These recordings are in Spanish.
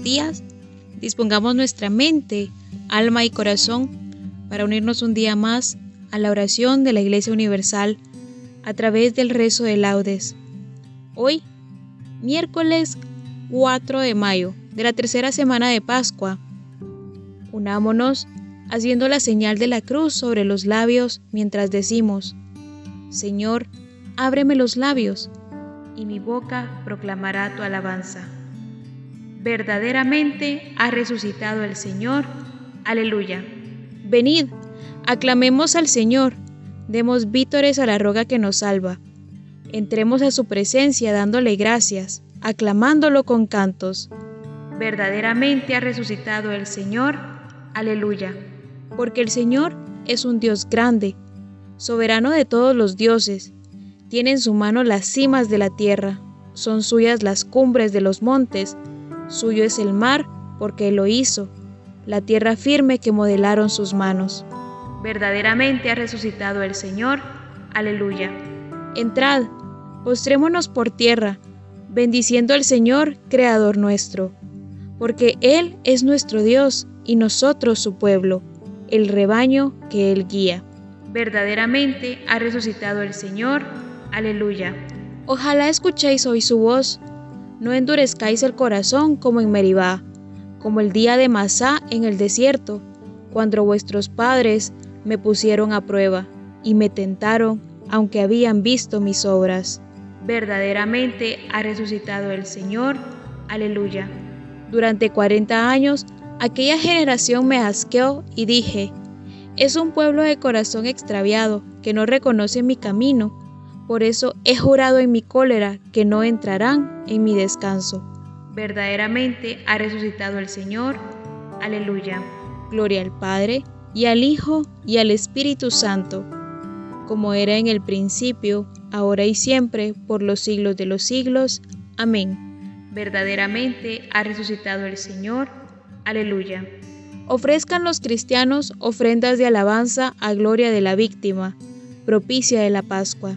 Días. Dispongamos nuestra mente, alma y corazón para unirnos un día más a la oración de la Iglesia Universal a través del rezo de laudes. Hoy, miércoles 4 de mayo de la tercera semana de Pascua, unámonos haciendo la señal de la cruz sobre los labios mientras decimos, Señor, ábreme los labios, y mi boca proclamará tu alabanza. Verdaderamente ha resucitado el Señor. Aleluya. Venid, aclamemos al Señor, demos vítores a la roga que nos salva. Entremos a su presencia dándole gracias, aclamándolo con cantos. Verdaderamente ha resucitado el Señor. Aleluya. Porque el Señor es un Dios grande, soberano de todos los dioses. Tiene en su mano las cimas de la tierra, son suyas las cumbres de los montes, Suyo es el mar, porque Él lo hizo, la tierra firme que modelaron sus manos. Verdaderamente ha resucitado el Señor. Aleluya. Entrad, postrémonos por tierra, bendiciendo al Señor, Creador nuestro, porque Él es nuestro Dios y nosotros su pueblo, el rebaño que Él guía. Verdaderamente ha resucitado el Señor. Aleluya. Ojalá escuchéis hoy su voz no endurezcáis el corazón como en Meribá, como el día de Masá en el desierto, cuando vuestros padres me pusieron a prueba y me tentaron, aunque habían visto mis obras. Verdaderamente ha resucitado el Señor. Aleluya. Durante cuarenta años aquella generación me asqueó y dije, es un pueblo de corazón extraviado que no reconoce mi camino por eso he jurado en mi cólera que no entrarán en mi descanso. Verdaderamente ha resucitado el Señor. Aleluya. Gloria al Padre, y al Hijo, y al Espíritu Santo, como era en el principio, ahora y siempre, por los siglos de los siglos. Amén. Verdaderamente ha resucitado el Señor. Aleluya. Ofrezcan los cristianos ofrendas de alabanza a gloria de la víctima, propicia de la Pascua.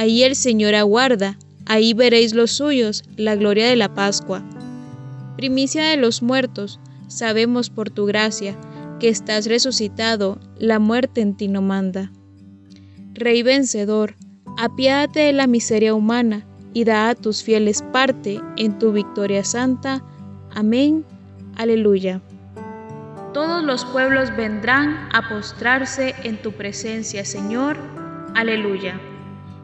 Ahí el Señor aguarda, ahí veréis los suyos, la gloria de la Pascua. Primicia de los muertos, sabemos por tu gracia que estás resucitado, la muerte en ti no manda. Rey vencedor, apiádate de la miseria humana y da a tus fieles parte en tu victoria santa. Amén. Aleluya. Todos los pueblos vendrán a postrarse en tu presencia, Señor. Aleluya.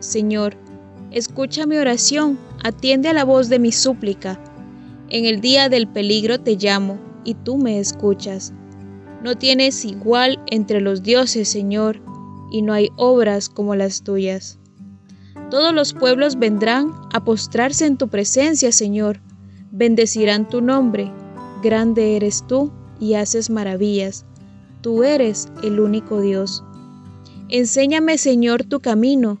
Señor, escucha mi oración, atiende a la voz de mi súplica. En el día del peligro te llamo, y tú me escuchas. No tienes igual entre los dioses, Señor, y no hay obras como las tuyas. Todos los pueblos vendrán a postrarse en tu presencia, Señor. Bendecirán tu nombre. Grande eres tú y haces maravillas. Tú eres el único Dios. Enséñame, Señor, tu camino,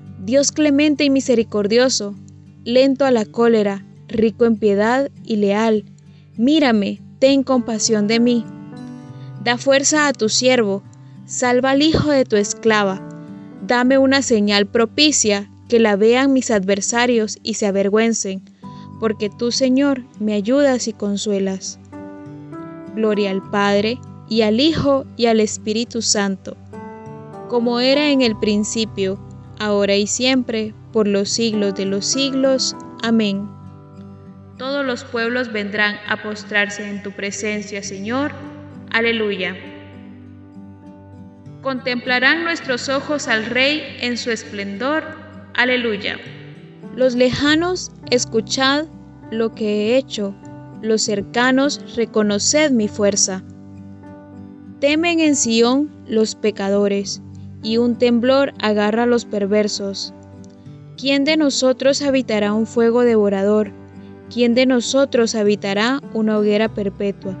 Dios clemente y misericordioso, lento a la cólera, rico en piedad y leal, mírame, ten compasión de mí. Da fuerza a tu siervo, salva al hijo de tu esclava Dame una señal propicia, que la vean mis adversarios y se avergüencen, porque tú, Señor, me ayudas y consuelas. Gloria al Padre, y al Hijo, y al Espíritu Santo, como era en el principio, ahora y siempre, por los siglos de los siglos. Amén. Todos los pueblos vendrán a postrarse en tu presencia, Señor. Aleluya. Contemplarán nuestros ojos al Rey en su esplendor. Aleluya. Los lejanos, escuchad lo que he hecho. Los cercanos, reconoced mi fuerza. Temen en Sión los pecadores, y un temblor agarra a los perversos. ¿Quién de nosotros habitará un fuego devorador? ¿Quién de nosotros habitará una hoguera perpetua?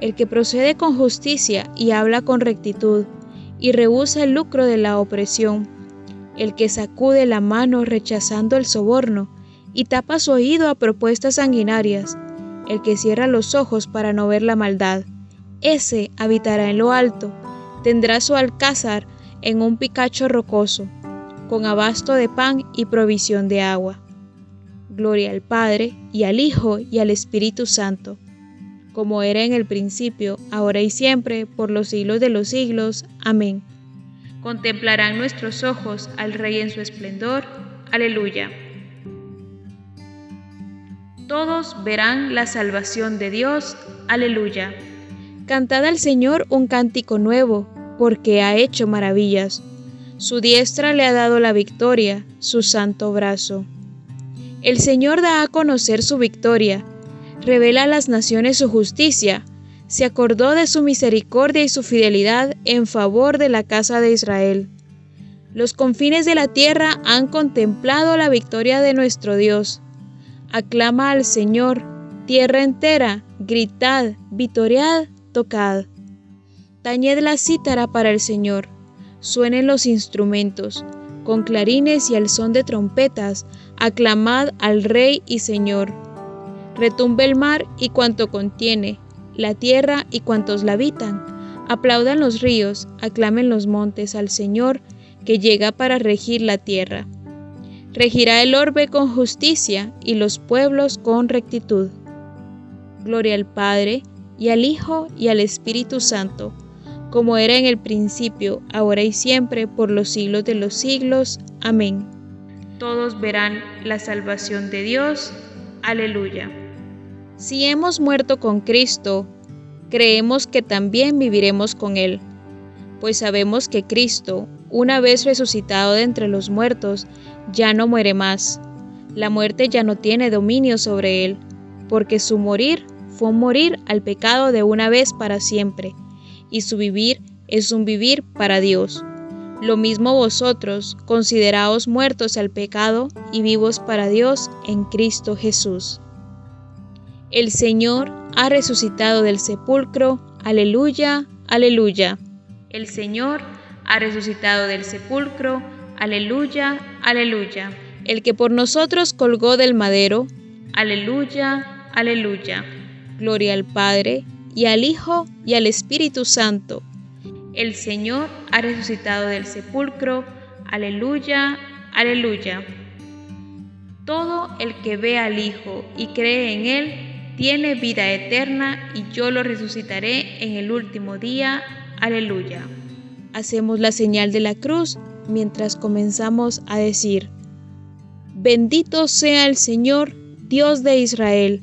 El que procede con justicia y habla con rectitud, y rehúsa el lucro de la opresión, el que sacude la mano rechazando el soborno y tapa su oído a propuestas sanguinarias, el que cierra los ojos para no ver la maldad, ese habitará en lo alto, tendrá su alcázar en un picacho rocoso, con abasto de pan y provisión de agua. Gloria al Padre, y al Hijo, y al Espíritu Santo como era en el principio, ahora y siempre, por los siglos de los siglos. Amén. Contemplarán nuestros ojos al Rey en su esplendor. Aleluya. Todos verán la salvación de Dios. Aleluya. Cantad al Señor un cántico nuevo, porque ha hecho maravillas. Su diestra le ha dado la victoria, su santo brazo. El Señor da a conocer su victoria revela a las naciones su justicia, se acordó de su misericordia y su fidelidad en favor de la casa de Israel. Los confines de la tierra han contemplado la victoria de nuestro Dios. Aclama al Señor, tierra entera, gritad, vitoread, tocad. Tañed la cítara para el Señor, suenen los instrumentos, con clarines y al son de trompetas, aclamad al Rey y Señor Retumbe el mar y cuanto contiene, la tierra y cuantos la habitan. Aplaudan los ríos, aclamen los montes al Señor, que llega para regir la tierra. Regirá el orbe con justicia y los pueblos con rectitud. Gloria al Padre, y al Hijo, y al Espíritu Santo, como era en el principio, ahora y siempre, por los siglos de los siglos. Amén. Todos verán la salvación de Dios. Aleluya. Si hemos muerto con Cristo, creemos que también viviremos con Él, pues sabemos que Cristo, una vez resucitado de entre los muertos, ya no muere más. La muerte ya no tiene dominio sobre Él, porque su morir fue morir al pecado de una vez para siempre, y su vivir es un vivir para Dios. Lo mismo vosotros, consideraos muertos al pecado y vivos para Dios en Cristo Jesús. El Señor ha resucitado del sepulcro. Aleluya, aleluya. El Señor ha resucitado del sepulcro. Aleluya, aleluya. El que por nosotros colgó del madero. Aleluya, aleluya. Gloria al Padre, y al Hijo, y al Espíritu Santo. El Señor ha resucitado del sepulcro. Aleluya, aleluya. Todo el que ve al Hijo y cree en Él tiene vida eterna y yo lo resucitaré en el último día. Aleluya. Hacemos la señal de la cruz mientras comenzamos a decir, Bendito sea el Señor, Dios de Israel,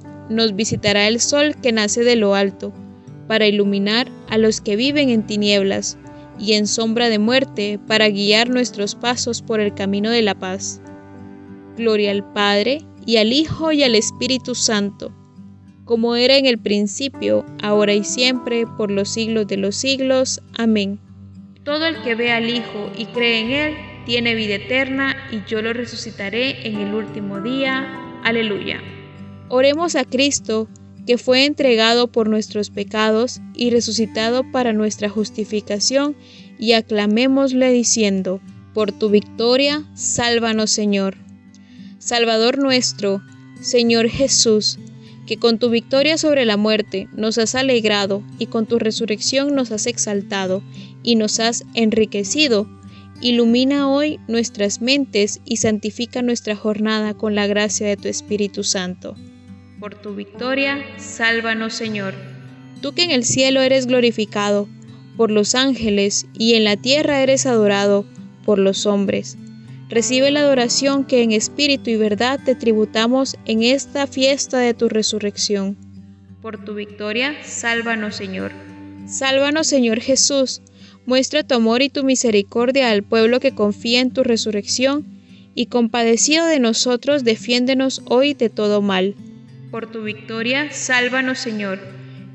nos visitará el sol que nace de lo alto, para iluminar a los que viven en tinieblas y en sombra de muerte, para guiar nuestros pasos por el camino de la paz. Gloria al Padre, y al Hijo, y al Espíritu Santo, como era en el principio, ahora y siempre, por los siglos de los siglos. Amén. Todo el que ve al Hijo y cree en Él, tiene vida eterna, y yo lo resucitaré en el último día. Aleluya. Oremos a Cristo, que fue entregado por nuestros pecados y resucitado para nuestra justificación, y aclamémosle diciendo, por tu victoria, sálvanos Señor. Salvador nuestro, Señor Jesús, que con tu victoria sobre la muerte nos has alegrado y con tu resurrección nos has exaltado y nos has enriquecido, ilumina hoy nuestras mentes y santifica nuestra jornada con la gracia de tu Espíritu Santo. Por tu victoria, sálvanos Señor. Tú que en el cielo eres glorificado por los ángeles y en la tierra eres adorado por los hombres Recibe la adoración que en espíritu y verdad te tributamos en esta fiesta de tu resurrección. Por tu victoria, sálvanos Señor. Sálvanos Señor Jesús. Muestra tu amor y tu misericordia al pueblo que confía en tu resurrección y compadecido de nosotros, defiéndenos hoy de todo mal. Por tu victoria, sálvanos Señor.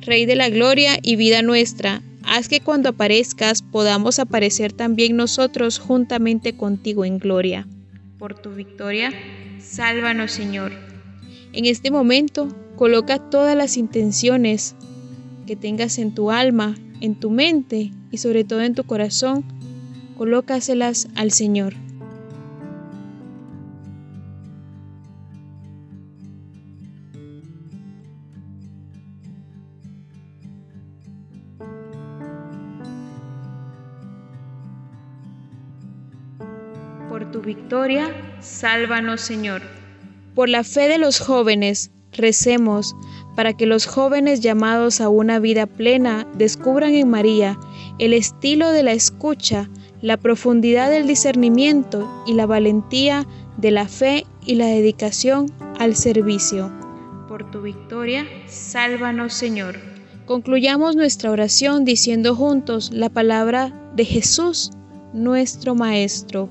Rey de la gloria y vida nuestra, Haz que cuando aparezcas podamos aparecer también nosotros juntamente contigo en gloria. Por tu victoria, sálvanos Señor. En este momento, coloca todas las intenciones que tengas en tu alma, en tu mente y sobre todo en tu corazón, colócaselas al Señor. Por tu victoria, sálvanos Señor. Por la fe de los jóvenes, recemos para que los jóvenes llamados a una vida plena descubran en María el estilo de la escucha, la profundidad del discernimiento y la valentía de la fe y la dedicación al servicio. Por tu victoria, sálvanos Señor. Concluyamos nuestra oración diciendo juntos la palabra de Jesús, nuestro Maestro.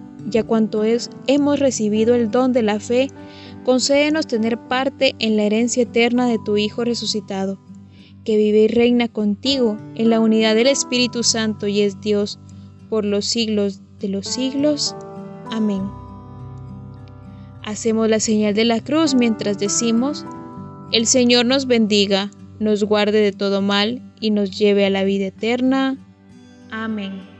ya cuanto es, hemos recibido el don de la fe, concédenos tener parte en la herencia eterna de tu Hijo resucitado, que vive y reina contigo en la unidad del Espíritu Santo y es Dios por los siglos de los siglos. Amén. Hacemos la señal de la cruz mientras decimos, el Señor nos bendiga, nos guarde de todo mal y nos lleve a la vida eterna. Amén.